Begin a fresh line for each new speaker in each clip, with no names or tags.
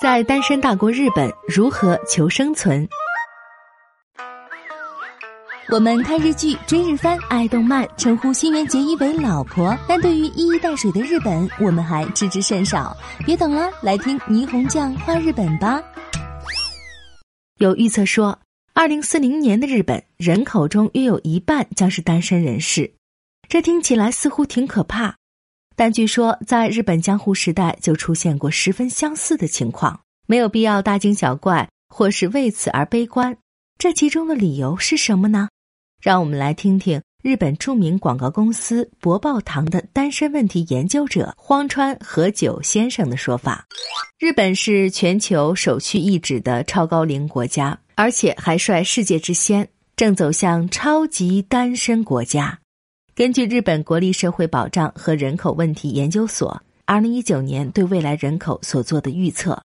在单身大国日本如何求生存？我们看日剧、追日番、爱动漫，称呼新垣结衣为老婆，但对于一衣带水的日本，我们还知之甚少。别等了，来听霓虹酱画日本吧。有预测说，二零四零年的日本人口中约有一半将是单身人士，这听起来似乎挺可怕。但据说，在日本江户时代就出现过十分相似的情况，没有必要大惊小怪，或是为此而悲观。这其中的理由是什么呢？让我们来听听日本著名广告公司博报堂的单身问题研究者荒川和久先生的说法。日本是全球首屈一指的超高龄国家，而且还率世界之先，正走向超级单身国家。根据日本国立社会保障和人口问题研究所二零一九年对未来人口所做的预测，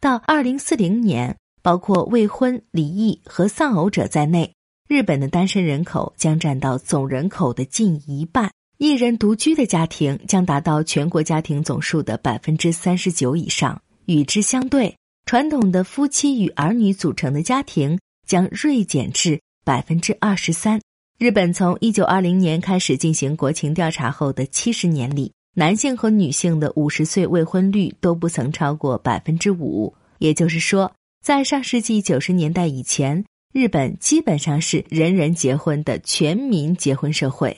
到二零四零年，包括未婚、离异和丧偶者在内，日本的单身人口将占到总人口的近一半，一人独居的家庭将达到全国家庭总数的百分之三十九以上。与之相对，传统的夫妻与儿女组成的家庭将锐减至百分之二十三。日本从一九二零年开始进行国情调查后的七十年里，男性和女性的五十岁未婚率都不曾超过百分之五。也就是说，在上世纪九十年代以前，日本基本上是人人结婚的全民结婚社会。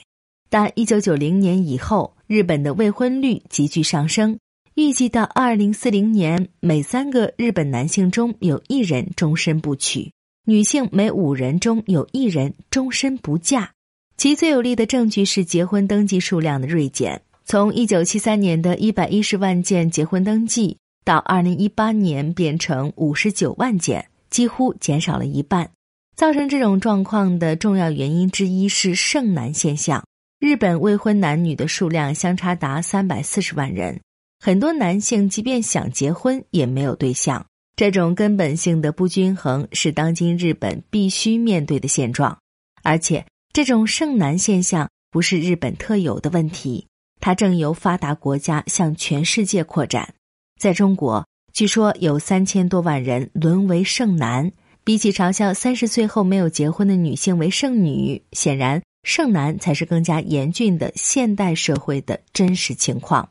但一九九零年以后，日本的未婚率急剧上升，预计到二零四零年，每三个日本男性中有一人终身不娶。女性每五人中有一人终身不嫁，其最有力的证据是结婚登记数量的锐减，从一九七三年的一百一十万件结婚登记，到二零一八年变成五十九万件，几乎减少了一半。造成这种状况的重要原因之一是剩男现象。日本未婚男女的数量相差达三百四十万人，很多男性即便想结婚也没有对象。这种根本性的不均衡是当今日本必须面对的现状，而且这种剩男现象不是日本特有的问题，它正由发达国家向全世界扩展。在中国，据说有三千多万人沦为剩男，比起嘲笑三十岁后没有结婚的女性为剩女，显然剩男才是更加严峻的现代社会的真实情况。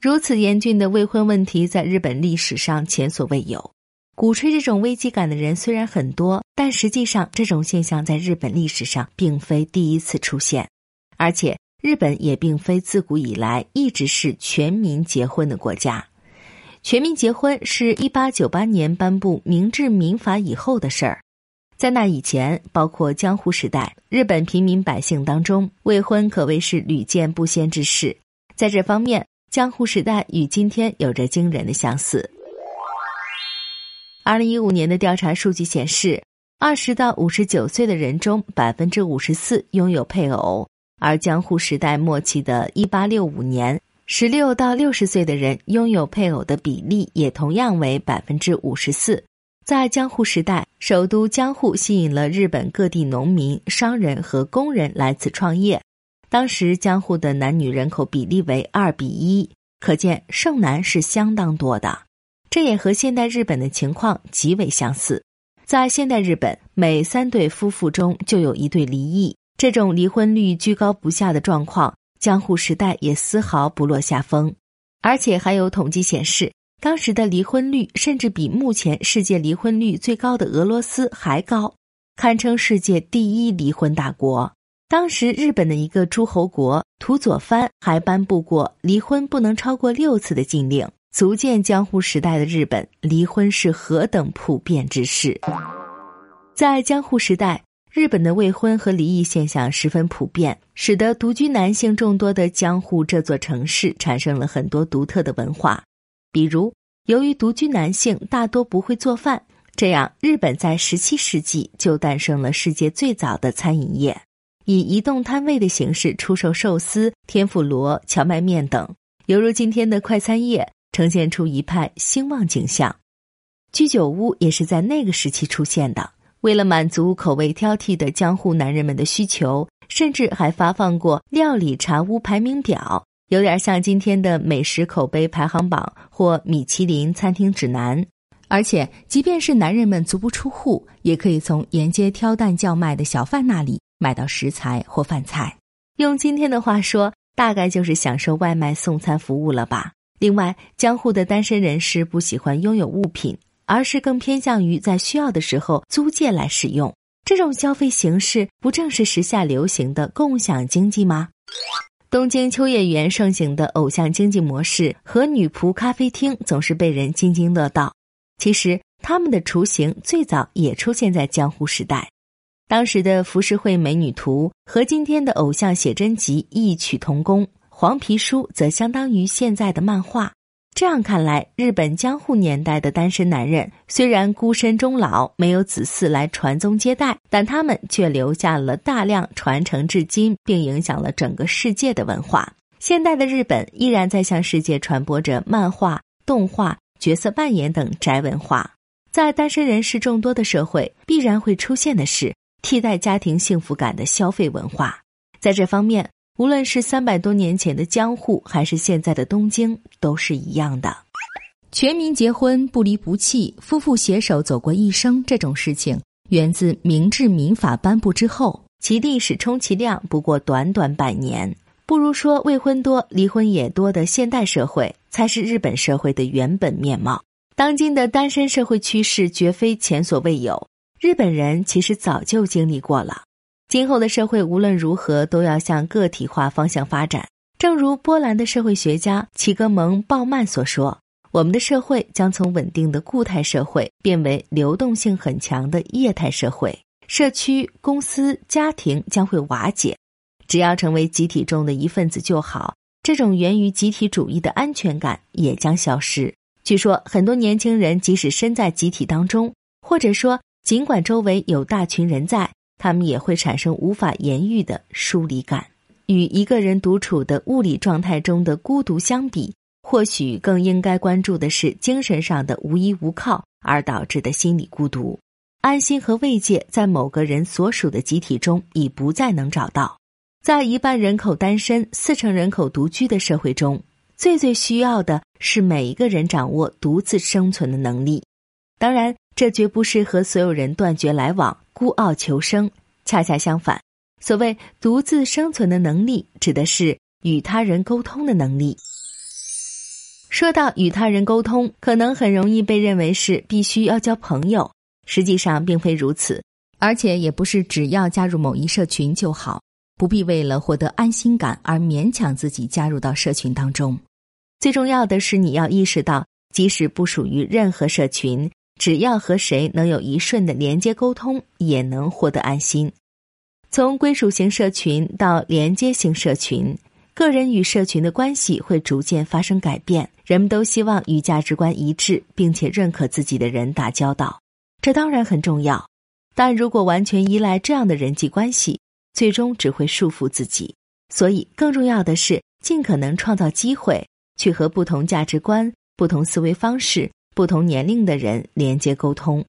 如此严峻的未婚问题，在日本历史上前所未有。鼓吹这种危机感的人虽然很多，但实际上这种现象在日本历史上并非第一次出现，而且日本也并非自古以来一直是全民结婚的国家。全民结婚是一八九八年颁布明治民法以后的事儿，在那以前，包括江户时代，日本平民百姓当中未婚可谓是屡见不鲜之事。在这方面，江户时代与今天有着惊人的相似。二零一五年的调查数据显示，二十到五十九岁的人中，百分之五十四拥有配偶；而江户时代末期的一八六五年，十六到六十岁的人拥有配偶的比例也同样为百分之五十四。在江户时代，首都江户吸引了日本各地农民、商人和工人来此创业。当时江户的男女人口比例为二比一，可见剩男是相当多的。这也和现代日本的情况极为相似。在现代日本，每三对夫妇中就有一对离异，这种离婚率居高不下的状况，江户时代也丝毫不落下风。而且还有统计显示，当时的离婚率甚至比目前世界离婚率最高的俄罗斯还高，堪称世界第一离婚大国。当时日本的一个诸侯国土佐藩还颁布过离婚不能超过六次的禁令。足见江户时代的日本离婚是何等普遍之事。在江户时代，日本的未婚和离异现象十分普遍，使得独居男性众多的江户这座城市产生了很多独特的文化。比如，由于独居男性大多不会做饭，这样日本在十七世纪就诞生了世界最早的餐饮业，以移动摊位的形式出售寿司、天妇罗、荞麦面等，犹如今天的快餐业。呈现出一派兴旺景象，居酒屋也是在那个时期出现的。为了满足口味挑剔的江户男人们的需求，甚至还发放过料理茶屋排名表，有点像今天的美食口碑排行榜或米其林餐厅指南。而且，即便是男人们足不出户，也可以从沿街挑担叫卖的小贩那里买到食材或饭菜。用今天的话说，大概就是享受外卖送餐服务了吧。另外，江户的单身人士不喜欢拥有物品，而是更偏向于在需要的时候租借来使用。这种消费形式不正是时下流行的共享经济吗？东京秋叶原盛行的偶像经济模式和女仆咖啡厅总是被人津津乐道。其实，他们的雏形最早也出现在江户时代。当时的浮世绘美女图和今天的偶像写真集异曲同工，黄皮书则相当于现在的漫画。这样看来，日本江户年代的单身男人虽然孤身终老，没有子嗣来传宗接代，但他们却留下了大量传承至今并影响了整个世界的文化。现代的日本依然在向世界传播着漫画、动画。角色扮演等宅文化，在单身人士众多的社会，必然会出现的是替代家庭幸福感的消费文化。在这方面，无论是三百多年前的江户，还是现在的东京，都是一样的。全民结婚不离不弃，夫妇携手走过一生，这种事情源自明治民法颁布之后，其历史充其量不过短短百年。不如说，未婚多、离婚也多的现代社会，才是日本社会的原本面貌。当今的单身社会趋势绝非前所未有，日本人其实早就经历过了。今后的社会无论如何都要向个体化方向发展。正如波兰的社会学家齐格蒙·鲍曼所说：“我们的社会将从稳定的固态社会变为流动性很强的液态社会，社区、公司、家庭将会瓦解。”只要成为集体中的一份子就好，这种源于集体主义的安全感也将消失。据说，很多年轻人即使身在集体当中，或者说尽管周围有大群人在，他们也会产生无法言喻的疏离感。与一个人独处的物理状态中的孤独相比，或许更应该关注的是精神上的无依无靠而导致的心理孤独。安心和慰藉在某个人所属的集体中已不再能找到。在一半人口单身、四成人口独居的社会中，最最需要的是每一个人掌握独自生存的能力。当然，这绝不是和所有人断绝来往、孤傲求生。恰恰相反，所谓独自生存的能力，指的是与他人沟通的能力。说到与他人沟通，可能很容易被认为是必须要交朋友，实际上并非如此，而且也不是只要加入某一社群就好。不必为了获得安心感而勉强自己加入到社群当中。最重要的是，你要意识到，即使不属于任何社群，只要和谁能有一瞬的连接沟通，也能获得安心。从归属型社群到连接型社群，个人与社群的关系会逐渐发生改变。人们都希望与价值观一致并且认可自己的人打交道，这当然很重要。但如果完全依赖这样的人际关系，最终只会束缚自己，所以更重要的是尽可能创造机会，去和不同价值观、不同思维方式、不同年龄的人连接沟通，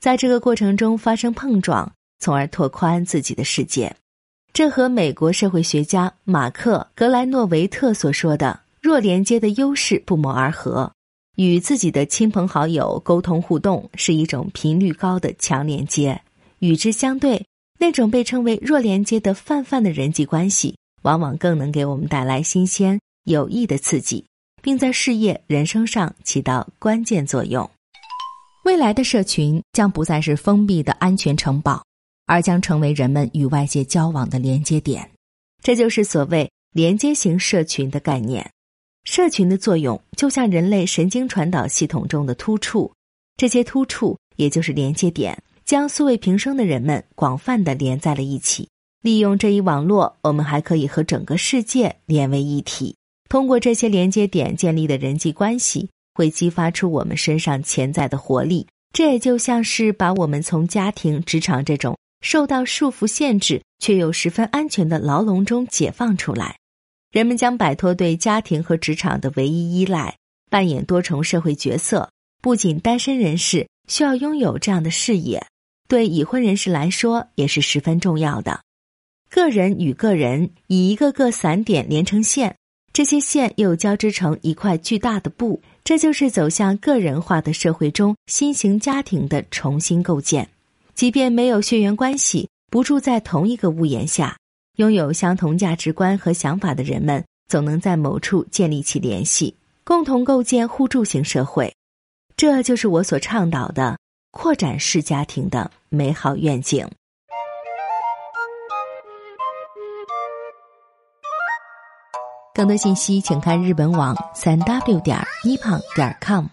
在这个过程中发生碰撞，从而拓宽自己的世界。这和美国社会学家马克·格莱诺维特所说的“弱连接的优势”不谋而合。与自己的亲朋好友沟通互动是一种频率高的强连接，与之相对。那种被称为弱连接的泛泛的人际关系，往往更能给我们带来新鲜有益的刺激，并在事业、人生上起到关键作用。未来的社群将不再是封闭的安全城堡，而将成为人们与外界交往的连接点。这就是所谓连接型社群的概念。社群的作用就像人类神经传导系统中的突触，这些突触也就是连接点。将素未平生的人们广泛的连在了一起。利用这一网络，我们还可以和整个世界连为一体。通过这些连接点建立的人际关系，会激发出我们身上潜在的活力。这也就像是把我们从家庭、职场这种受到束缚、限制却又十分安全的牢笼中解放出来。人们将摆脱对家庭和职场的唯一依赖，扮演多重社会角色。不仅单身人士需要拥有这样的视野。对已婚人士来说也是十分重要的。个人与个人以一个个散点连成线，这些线又交织成一块巨大的布，这就是走向个人化的社会中新型家庭的重新构建。即便没有血缘关系，不住在同一个屋檐下，拥有相同价值观和想法的人们，总能在某处建立起联系，共同构建互助型社会。这就是我所倡导的扩展式家庭的美好愿景。更多信息，请看日本网三 w 点一胖点 com。